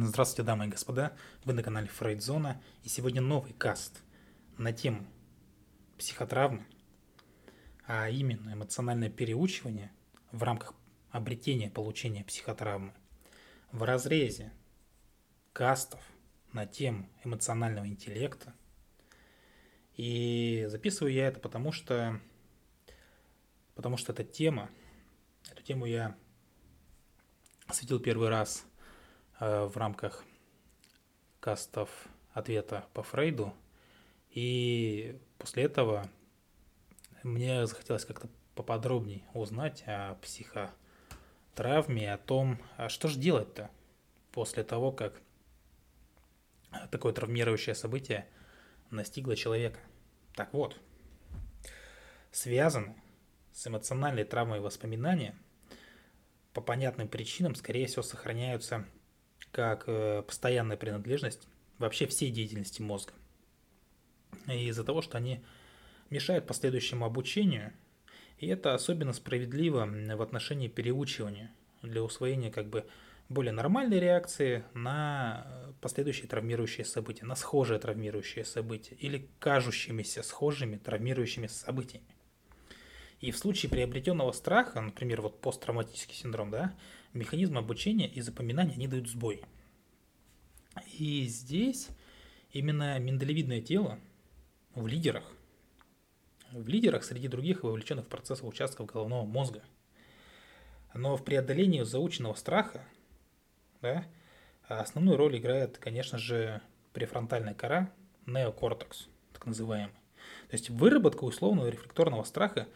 Здравствуйте, дамы и господа, вы на канале Фрейдзона, и сегодня новый каст на тему психотравмы, а именно эмоциональное переучивание в рамках обретения получения психотравмы в разрезе кастов на тему эмоционального интеллекта. И записываю я это потому, что потому что эта тема, эту тему я осветил первый раз в рамках кастов ответа по Фрейду. И после этого мне захотелось как-то поподробнее узнать о психотравме, о том, а что же делать-то после того, как такое травмирующее событие настигло человека. Так вот, связаны с эмоциональной травмой воспоминания по понятным причинам, скорее всего, сохраняются как э, постоянная принадлежность вообще всей деятельности мозга. И из-за того, что они мешают последующему обучению, и это особенно справедливо в отношении переучивания для усвоения как бы более нормальной реакции на последующие травмирующие события, на схожие травмирующие события или кажущимися схожими травмирующими событиями. И в случае приобретенного страха, например, вот посттравматический синдром, да, механизмы обучения и запоминания, они дают сбой. И здесь именно миндалевидное тело в лидерах, в лидерах среди других вовлеченных в процесс участков головного мозга. Но в преодолении заученного страха да, основную роль играет, конечно же, префронтальная кора, неокортекс, так называемый. То есть выработка условного рефлекторного страха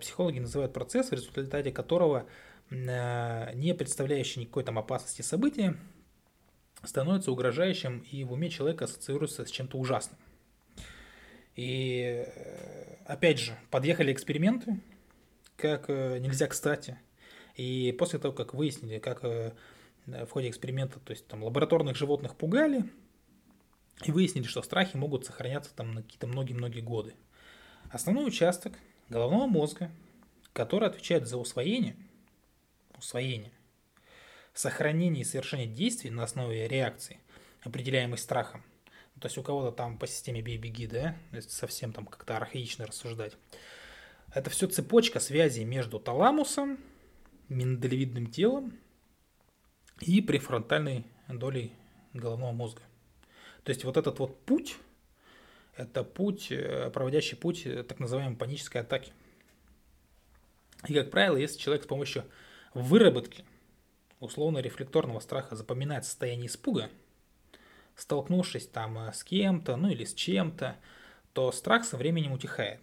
психологи называют процесс, в результате которого Э, не представляющее никакой там опасности события, становится угрожающим и в уме человека ассоциируется с чем-то ужасным. И э, опять же, подъехали эксперименты, как э, нельзя кстати. И после того, как выяснили, как в ходе эксперимента, то есть там лабораторных животных пугали, и выяснили, что страхи могут сохраняться там на какие-то многие-многие годы. Основной участок головного мозга, который отвечает за усвоение – усвоения. Сохранение и совершение действий на основе реакции, определяемой страхом. То есть у кого-то там по системе бей-беги, да, совсем там как-то архаично рассуждать. Это все цепочка связи между таламусом, миндалевидным телом и префронтальной долей головного мозга. То есть вот этот вот путь, это путь, э, проводящий путь э, так называемой панической атаки. И, как правило, если человек с помощью в выработке условно-рефлекторного страха запоминает состояние испуга, столкнувшись там э, с кем-то, ну или с чем-то, то страх со временем утихает.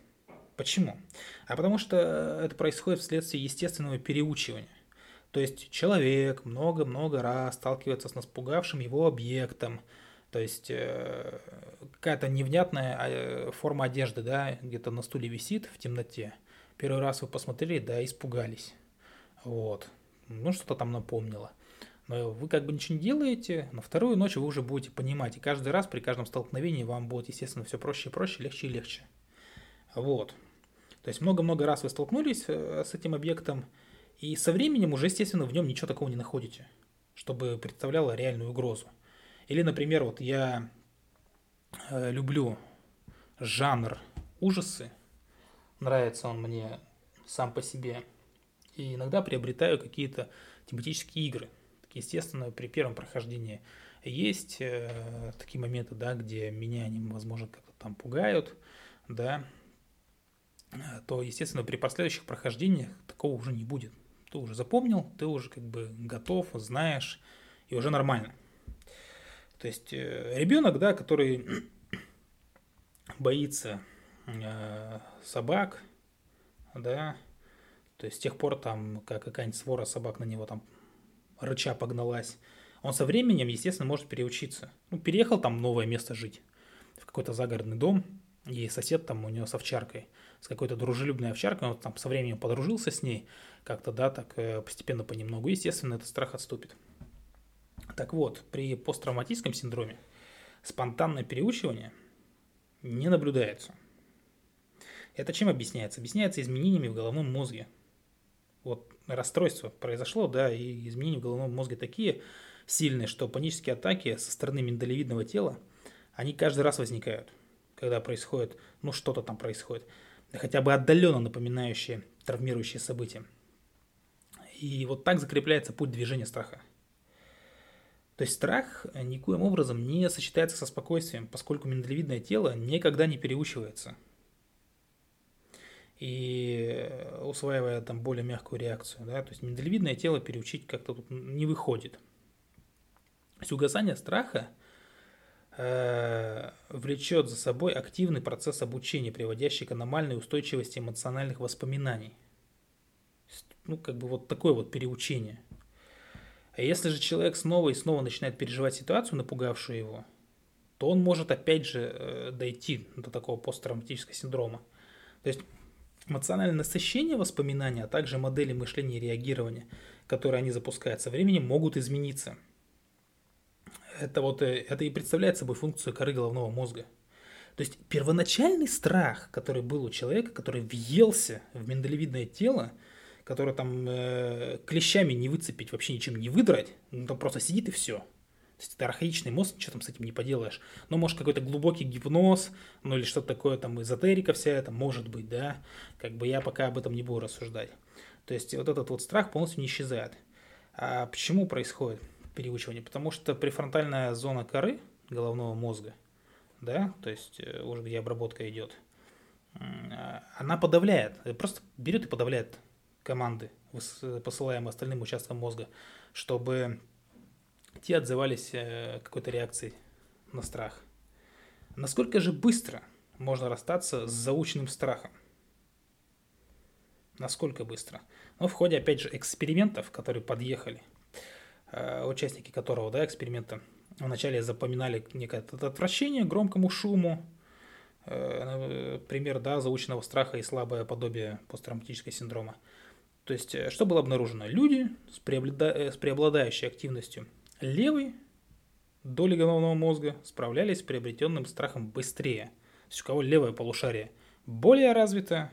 Почему? А потому что это происходит вследствие естественного переучивания. То есть человек много-много раз сталкивается с напугавшим его объектом, то есть какая-то невнятная э, форма одежды, да, где-то на стуле висит в темноте. Первый раз вы посмотрели, да, испугались. Вот. Ну, что-то там напомнило. Но вы как бы ничего не делаете, на вторую ночь вы уже будете понимать. И каждый раз при каждом столкновении вам будет, естественно, все проще и проще, легче и легче. Вот. То есть много-много раз вы столкнулись э, с этим объектом, и со временем уже, естественно, в нем ничего такого не находите, чтобы представляло реальную угрозу. Или, например, вот я люблю жанр ужасы, нравится он мне сам по себе – и иногда приобретаю какие-то тематические игры. Естественно, при первом прохождении есть э, такие моменты, да, где меня они, возможно, как-то там пугают, да, то, естественно, при последующих прохождениях такого уже не будет. Ты уже запомнил, ты уже как бы готов, знаешь, и уже нормально. То есть э, ребенок, да, который боится э, собак, да, то есть с тех пор там как какая-нибудь свора собак на него там рыча погналась. Он со временем, естественно, может переучиться. Ну, переехал там новое место жить, в какой-то загородный дом, и сосед там у него с овчаркой, с какой-то дружелюбной овчаркой, он там со временем подружился с ней, как-то, да, так э, постепенно понемногу, естественно, этот страх отступит. Так вот, при посттравматическом синдроме спонтанное переучивание не наблюдается. Это чем объясняется? Объясняется изменениями в головном мозге, вот расстройство произошло, да, и изменения в головном мозге такие, сильные, что панические атаки со стороны миндалевидного тела, они каждый раз возникают, когда происходит, ну что-то там происходит, хотя бы отдаленно напоминающие травмирующие события. И вот так закрепляется путь движения страха. То есть страх никоим образом не сочетается со спокойствием, поскольку миндалевидное тело никогда не переучивается. И усваивая там более мягкую реакцию, да, то есть миндалевидное тело переучить как-то тут не выходит. То есть угасание страха э, влечет за собой активный процесс обучения, приводящий к аномальной устойчивости эмоциональных воспоминаний. Ну, как бы вот такое вот переучение – а если же человек снова и снова начинает переживать ситуацию, напугавшую его, то он может опять же э, дойти до такого посттравматического синдрома. То есть эмоциональное насыщение воспоминаний, а также модели мышления и реагирования, которые они запускают со временем, могут измениться. Это, вот, э, это и представляет собой функцию коры головного мозга. То есть первоначальный страх, который был у человека, который въелся в миндалевидное тело – который там э, клещами не выцепить, вообще ничем не выдрать, ну, там просто сидит и все. То есть это архаичный мозг, ничего там с этим не поделаешь. Но может какой-то глубокий гипноз, ну или что-то такое, там эзотерика вся это, может быть, да. Как бы я пока об этом не буду рассуждать. То есть вот этот вот страх полностью не исчезает. А почему происходит переучивание? Потому что префронтальная зона коры головного мозга, да, то есть э, уже где обработка идет, она подавляет, просто берет и подавляет команды, посылаемые остальным участкам мозга, чтобы те отзывались э, какой-то реакцией на страх. Насколько же быстро можно расстаться с заученным страхом? Насколько быстро? Ну, в ходе, опять же, экспериментов, которые подъехали, э, участники которого, да, эксперимента, вначале запоминали некое отвращение громкому шуму, э, пример, да, заученного страха и слабое подобие посттравматического синдрома – то есть, э, что было обнаружено? Люди с, преоблада... Э, с преобладающей активностью левой доли головного мозга справлялись с приобретенным страхом быстрее. То есть, у кого левое полушарие более развито,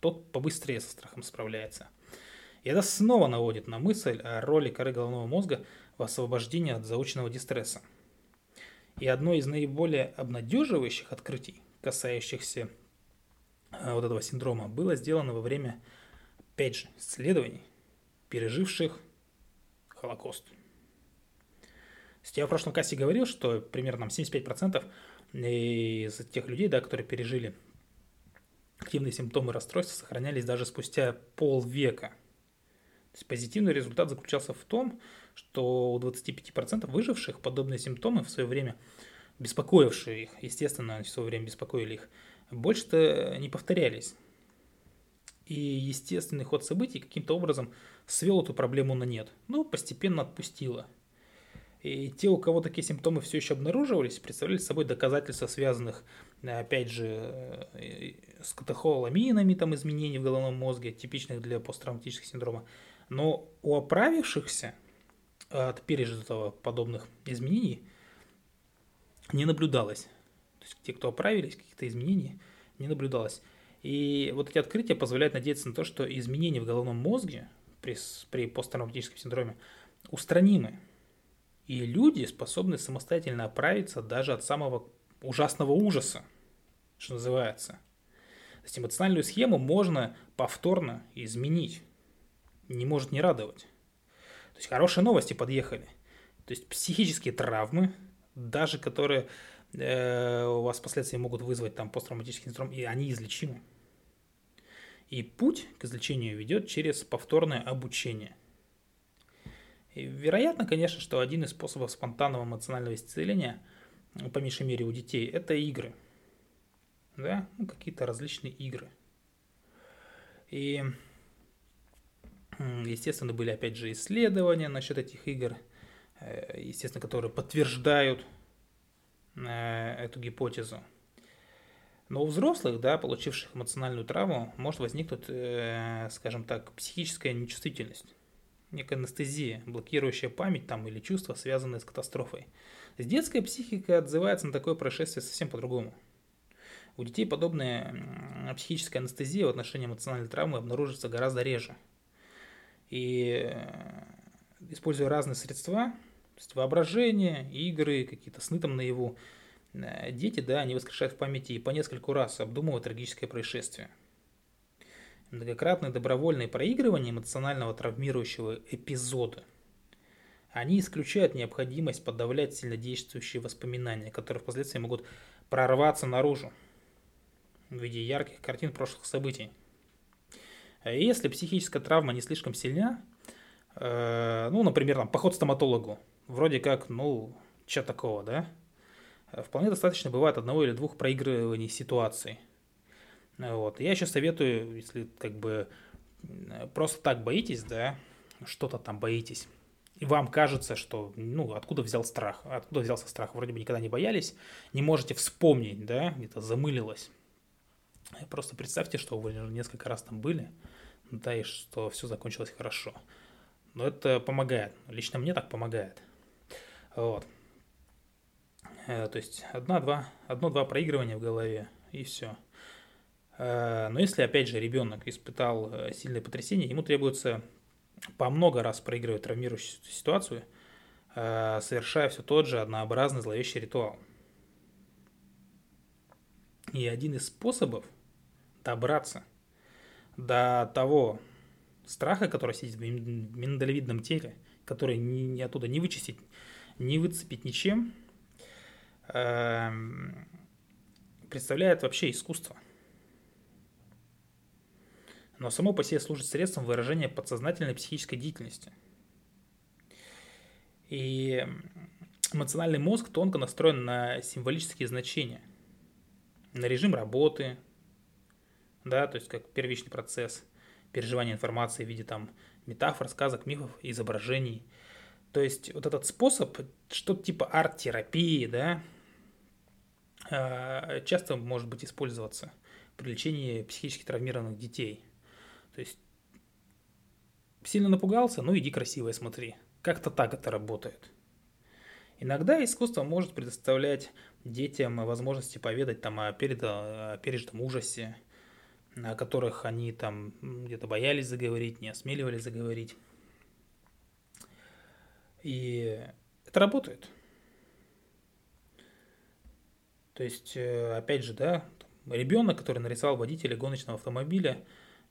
тот побыстрее со страхом справляется. И это снова наводит на мысль о роли коры головного мозга в освобождении от заученного дистресса. И одно из наиболее обнадеживающих открытий, касающихся э, вот этого синдрома, было сделано во время опять же, исследований, переживших Холокост. Я в прошлом кассе говорил, что примерно 75% из тех людей, да, которые пережили активные симптомы расстройства, сохранялись даже спустя полвека. То есть позитивный результат заключался в том, что у 25% выживших подобные симптомы в свое время, беспокоившие их, естественно, в свое время беспокоили их, больше-то не повторялись и естественный ход событий каким-то образом свел эту проблему на нет. Ну, постепенно отпустила. И те, у кого такие симптомы все еще обнаруживались, представляли собой доказательства, связанных, опять же, э, с катехоламинами, там, изменений в головном мозге, типичных для посттравматического синдрома. Но у оправившихся от пережитого подобных изменений не наблюдалось. То есть те, кто оправились, каких-то изменений не наблюдалось. И вот эти открытия позволяют надеяться на то, что изменения в головном мозге при, при посттравматическом синдроме устранимы. И люди способны самостоятельно оправиться даже от самого ужасного ужаса, что называется. То есть эмоциональную схему можно повторно изменить. Не может не радовать. То есть хорошие новости подъехали. То есть психические травмы, даже которые э, у вас впоследствии могут вызвать там посттравматический синдром, и они излечимы. И путь к излечению ведет через повторное обучение. И вероятно, конечно, что один из способов спонтанного эмоционального исцеления, ну, по меньшей мере у детей, это игры. Да, ну, какие-то различные игры. И, естественно, были опять же исследования насчет этих игр, э, естественно, которые подтверждают э, эту гипотезу. Но у взрослых, да, получивших эмоциональную травму, может возникнуть, э, скажем так, психическая нечувствительность, некая анестезия, блокирующая память там или чувства, связанные с катастрофой. С детская психика отзывается на такое происшествие совсем по-другому. У детей подобная психическая анестезия в отношении эмоциональной травмы обнаружится гораздо реже. И э, используя разные средства, То есть воображение, игры, какие-то сны там наяву. Дети, да, они воскрешают в памяти и по нескольку раз обдумывают трагическое происшествие. Многократное добровольное проигрывание эмоционального травмирующего эпизода – они исключают необходимость подавлять сильнодействующие воспоминания, которые впоследствии могут прорваться наружу в виде ярких картин прошлых событий. И если психическая травма не слишком сильна, э, ну, например, там, поход к стоматологу, вроде как, ну, что такого, да, вполне достаточно бывает одного или двух проигрываний ситуаций. Вот. Я еще советую, если как бы просто так боитесь, да, что-то там боитесь, и вам кажется, что, ну, откуда взял страх, откуда взялся страх, вроде бы никогда не боялись, не можете вспомнить, да, где-то замылилось. Просто представьте, что вы несколько раз там были, да, и что все закончилось хорошо. Но это помогает, лично мне так помогает. Вот. Э, то есть одна-два, одно-два проигрывания в голове, и все. Э, но если, опять же, ребенок испытал э, сильное потрясение, ему требуется по много раз проигрывает травмирующую ситуацию, совершая все тот же однообразный зловещий ритуал. И один из способов добраться до того страха, который сидит в миндалевидном теле, который ни, оттуда не вычистить, не выцепить ничем, представляет вообще искусство но само по себе служит средством выражения подсознательной психической деятельности. И эмоциональный мозг тонко настроен на символические значения, на режим работы, да, то есть как первичный процесс переживания информации в виде там метафор, сказок, мифов, изображений. То есть вот этот способ, что-то типа арт-терапии, да, а, часто может быть использоваться при лечении психически травмированных детей – то есть сильно напугался, ну иди красивое смотри. Как-то так это работает. Иногда искусство может предоставлять детям возможности поведать там о, перед, о пережитом ужасе, о которых они там где-то боялись заговорить, не осмеливались заговорить. И это работает. То есть, э, опять же, да, ребенок, который нарисовал водителя гоночного автомобиля,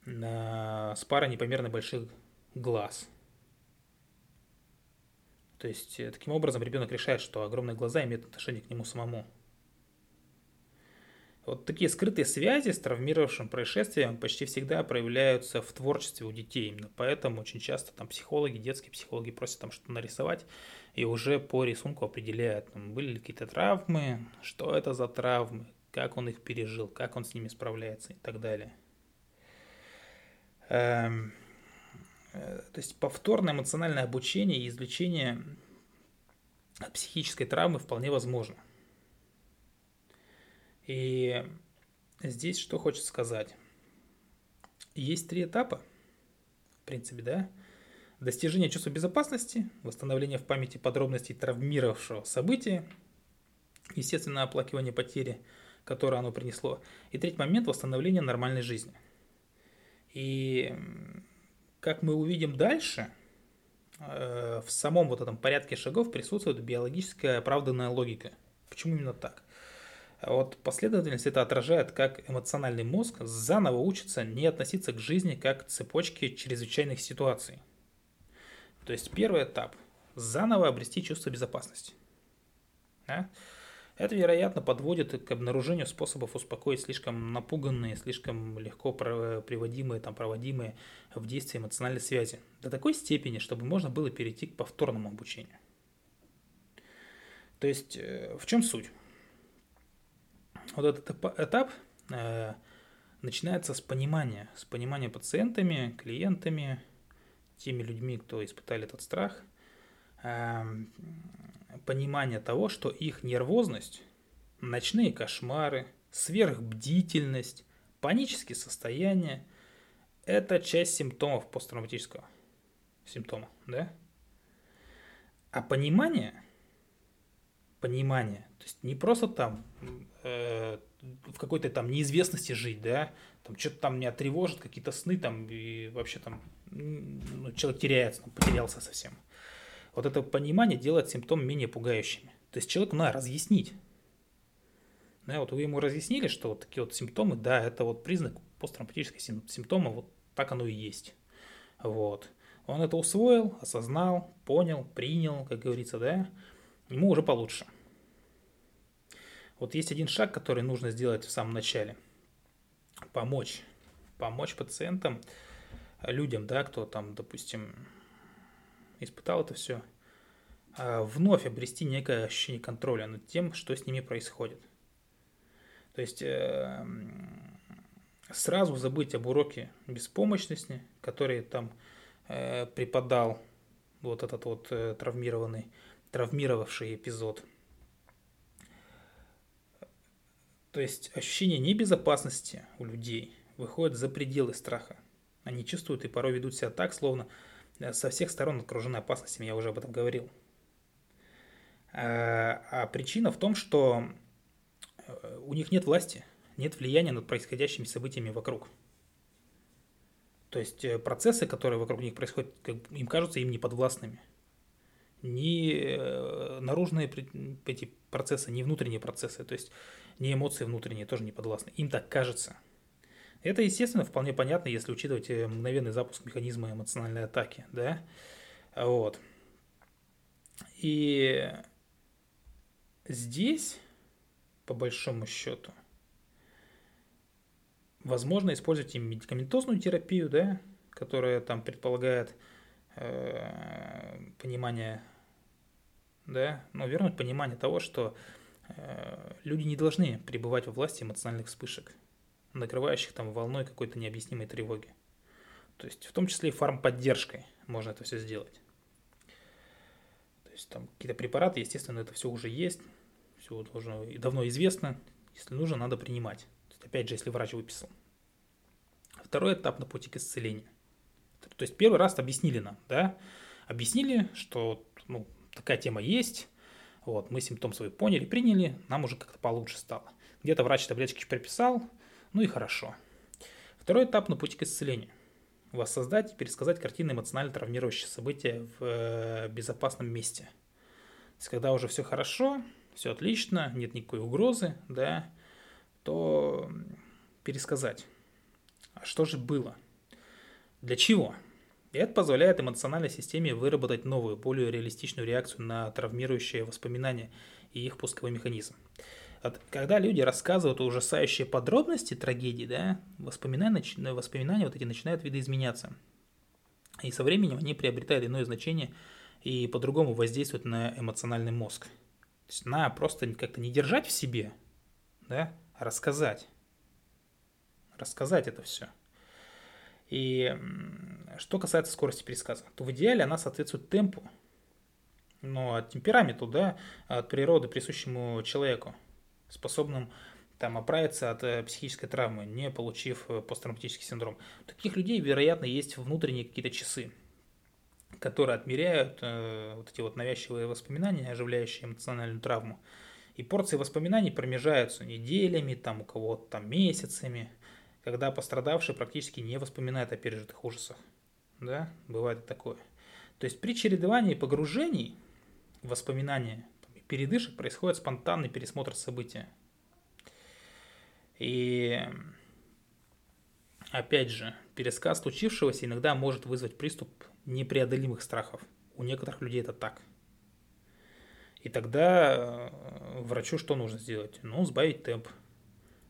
с парой непомерно больших глаз. То есть, э, таким образом, ребенок решает, что огромные глаза имеют отношение к нему самому. Вот такие скрытые связи с травмировавшим происшествием почти всегда проявляются в творчестве у детей. Именно поэтому очень часто там психологи, детские психологи просят там что-то нарисовать и уже по рисунку определяют, там, были ли какие-то травмы, что это за травмы, как он их пережил, как он с ними справляется и так далее. Эм, э, то есть повторное эмоциональное обучение и извлечение психической травмы вполне возможно. И здесь что хочется сказать. Есть три этапа, в принципе, да. Достижение чувства безопасности, восстановление в памяти подробностей травмировавшего события, естественно, оплакивание потери, которое оно принесло. И третий момент – восстановление нормальной жизни. И как мы увидим дальше, э, в самом вот этом порядке шагов присутствует биологическая оправданная логика. Почему именно так? Вот последовательность это отражает, как эмоциональный мозг заново учится не относиться к жизни как к цепочке чрезвычайных ситуаций. То есть первый этап – заново обрести чувство безопасности. Да? Это, вероятно, подводит к обнаружению способов успокоить слишком напуганные, слишком легко приводимые, там, проводимые в действие эмоциональные связи. До такой степени, чтобы можно было перейти к повторному обучению. То есть, э, в чем суть? Вот этот этап э, начинается с понимания, с понимания пациентами, клиентами, теми людьми, кто испытали этот страх, эм, понимание того, что их нервозность, ночные кошмары, сверхбдительность, панические состояния – это часть симптомов посттравматического симптома, да? А понимание, понимание, то есть не просто там э, в какой-то там неизвестности жить, да, там что-то там меня тревожит, какие-то сны там, и вообще там ну, человек теряется, там, потерялся совсем. вот это понимание делает симптомы менее пугающими. То есть человеку надо разъяснить. Да, вот вы ему разъяснили, что вот такие вот симптомы, да, это вот признак посттравматической симптома, вот так оно и есть. Вот. Он это усвоил, осознал, понял, принял, как говорится, да, ему уже получше. Вот есть один шаг, который нужно сделать в самом начале. Помочь. Помочь пациентам, людям, да, кто там, допустим, испытал это все, а вновь обрести некое ощущение контроля над тем, что с ними происходит. То есть э, сразу забыть об уроке беспомощности, который там э, преподал вот этот вот э, травмированный, травмировавший эпизод. То есть ощущение небезопасности у людей выходит за пределы страха. Они чувствуют и порой ведут себя так, словно э, со всех сторон окружены опасностями, я уже об этом говорил. А, а причина в том, что э, у них нет власти, нет влияния над происходящими событиями вокруг. То есть э, процессы, которые вокруг них происходят, им кажутся им неподвластными. Ни наружные эти процессы, ни внутренние процессы, то есть ни эмоции внутренние тоже не подвластны. Им так кажется. Это, естественно, вполне понятно, если учитывать э, мгновенный запуск механизма эмоциональной атаки, да, вот. И здесь, по большому счету, возможно использовать и медикаментозную терапию, да, которая там предполагает э, понимание, да, ну, вернуть понимание того, что э, люди не должны пребывать во власти эмоциональных вспышек накрывающих там волной какой-то необъяснимой тревоги. То есть в том числе и фармподдержкой можно это все сделать. То есть там какие-то препараты, естественно, это все уже есть, все должно и давно известно. Если нужно, надо принимать. То есть, опять же, если врач выписал. Второй этап на пути к исцелению. То есть первый раз объяснили нам, да, объяснили, что ну, такая тема есть, вот, мы симптом свой поняли, приняли, нам уже как-то получше стало. Где-то врач таблеточки прописал, ну и хорошо. Второй этап на пути к исцелению. Воссоздать и пересказать картины эмоционально травмирующие события в э, безопасном месте. То есть, когда уже все хорошо, все отлично, нет никакой угрозы, да, то пересказать. А что же было? Для чего? И это позволяет эмоциональной системе выработать новую, более реалистичную реакцию на травмирующие воспоминания и их пусковой механизм. Когда люди рассказывают ужасающие подробности трагедии, да, воспоминания, воспоминания вот эти начинают видоизменяться. И со временем они приобретают иное значение и по-другому воздействуют на эмоциональный мозг. То есть на просто как-то не держать в себе, да, а рассказать. Рассказать это все. И что касается скорости пересказа, то в идеале она соответствует темпу, но от темпераменту, да, от природы, присущему человеку способным там, оправиться от э, психической травмы, не получив э, посттравматический синдром. У таких людей, вероятно, есть внутренние какие-то часы, которые отмеряют э, вот эти вот навязчивые воспоминания, оживляющие эмоциональную травму. И порции воспоминаний промежаются неделями, там у кого-то там месяцами, когда пострадавший практически не воспоминает о пережитых ужасах. Да, бывает такое. То есть при чередовании погружений воспоминания передышек происходит спонтанный пересмотр события. И опять же, пересказ случившегося иногда может вызвать приступ непреодолимых страхов. У некоторых людей это так. И тогда э, врачу что нужно сделать? Ну, сбавить темп.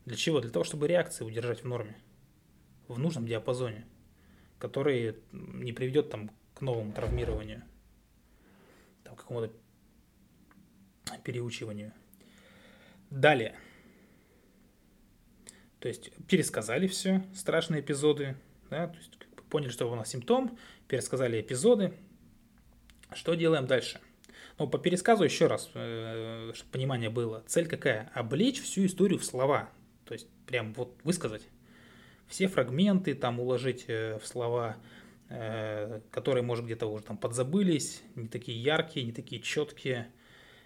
Для чего? Для того, чтобы реакции удержать в норме, в нужном диапазоне, который не приведет там к новому травмированию, там, какому-то переучиванию. Далее. То есть пересказали все, страшные эпизоды, да, то есть поняли, что у нас симптом, пересказали эпизоды. Что делаем дальше? Ну, по пересказу еще раз, э, чтобы понимание было. Цель какая? Облечь всю историю в слова. То есть прям вот высказать. Все фрагменты там уложить э, в слова, э, которые, может, где-то уже там подзабылись, не такие яркие, не такие четкие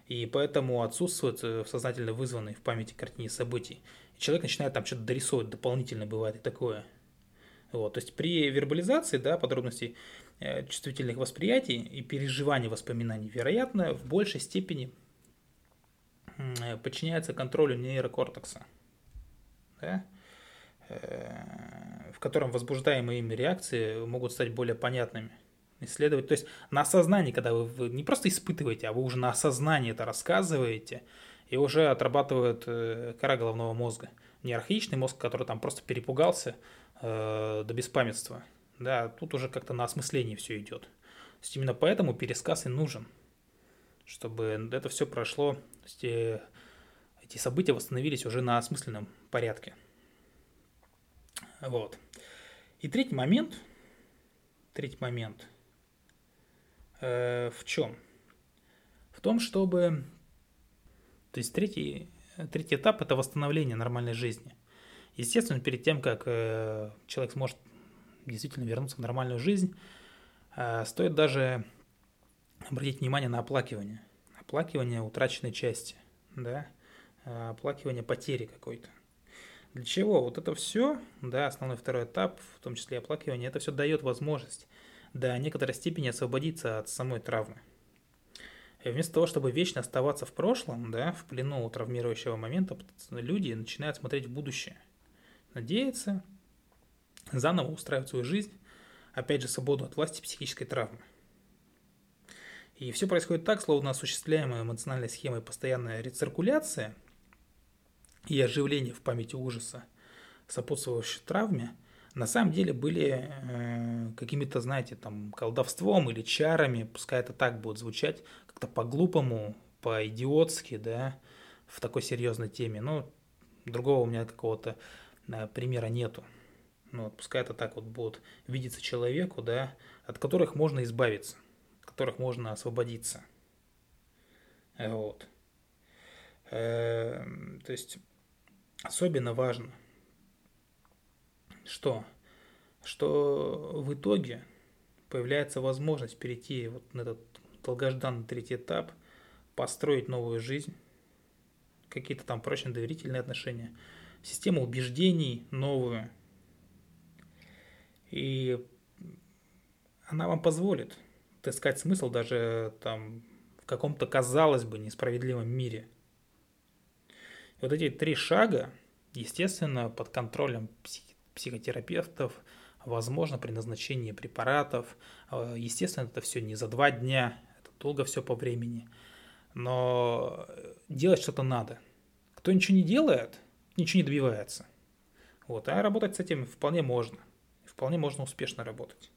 и поэтому отсутствует э, сознательно вызванный в памяти картине событий. И человек начинает там что-то дорисовывать дополнительно, бывает и такое. Вот, то есть при вербализации да, подробностей чувствительных восприятий и переживаний воспоминаний, вероятно, в большей степени подчиняется контролю нейрокортекса, да, э, в котором возбуждаемые ими реакции могут стать более понятными. Исследовать, то есть на осознании, когда вы, вы не просто испытываете, а вы уже на осознании это рассказываете, и уже отрабатывает э, кора головного мозга. Не архаичный мозг, который там просто перепугался, э, до беспамятства. Да, тут уже как-то на осмыслении все идет. То есть именно поэтому пересказ и нужен, чтобы это все прошло, есть э, эти события восстановились уже на осмысленном порядке. Вот. И третий момент, третий момент э, в чем? В том, чтобы, то есть третий, третий этап – это восстановление нормальной жизни. Естественно, перед тем, как э, человек сможет действительно вернуться в нормальную жизнь, э, стоит даже обратить внимание на оплакивание. Оплакивание утраченной части, да, оплакивание потери какой-то. Для чего? Вот это все, да, основной второй этап, в том числе оплакивание, это все дает возможность до некоторой степени освободиться от самой травмы. И вместо того, чтобы вечно оставаться в прошлом, да, в плену травмирующего момента, люди начинают смотреть в будущее – надеяться заново устраивать свою жизнь, опять же, свободу от власти психической травмы. И все происходит так, словно осуществляемая эмоциональной схемой постоянная рециркуляция и оживление в памяти ужаса, сопутствующей травме, на самом деле были э, какими-то, знаете, там, колдовством или чарами, пускай это так будет звучать, как-то по-глупому, по-идиотски, да, в такой серьезной теме. Но другого у меня какого-то примера нету. Ну, вот, пускай это так вот будет видеться человеку, да, от которых можно избавиться, от которых можно освободиться. Вот. Э, то есть особенно важно, что, что в итоге появляется возможность перейти вот на этот долгожданный третий этап, построить новую жизнь, какие-то там прочные доверительные отношения – систему убеждений новую. И она вам позволит искать смысл даже там в каком-то, казалось бы, несправедливом мире. И вот эти три шага, естественно, под контролем псих- психотерапевтов, возможно, при назначении препаратов. А, естественно, это все не за два дня, это долго все по времени. Но делать что-то надо. Кто ничего не делает – ничего не добивается. Вот. А работать с этим вполне можно. Вполне можно успешно работать.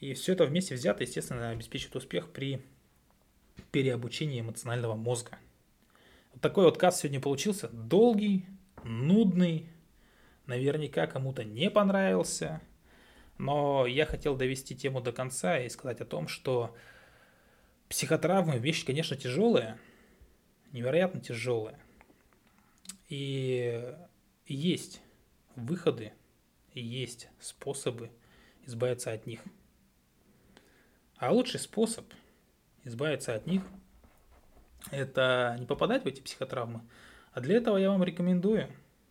И все это вместе взято, естественно, обеспечит успех при переобучении эмоционального мозга. Вот такой вот каст сегодня получился. Долгий, нудный, наверняка кому-то не понравился. Но я хотел довести тему до конца и сказать о том, что психотравмы вещь, конечно, тяжелая, невероятно тяжелая. И есть выходы, есть способы избавиться от них. А лучший способ избавиться от них – это не попадать в эти психотравмы. А для этого я вам рекомендую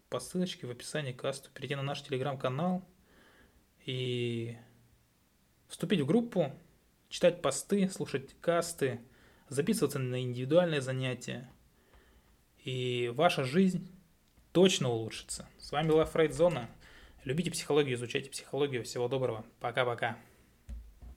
по ссылочке в описании к касту перейти на наш телеграм-канал и вступить в группу, читать посты, слушать касты, записываться на индивидуальные занятия – и ваша жизнь точно улучшится. С вами была Фрейд Зона. Любите психологию, изучайте психологию. Всего доброго. Пока-пока.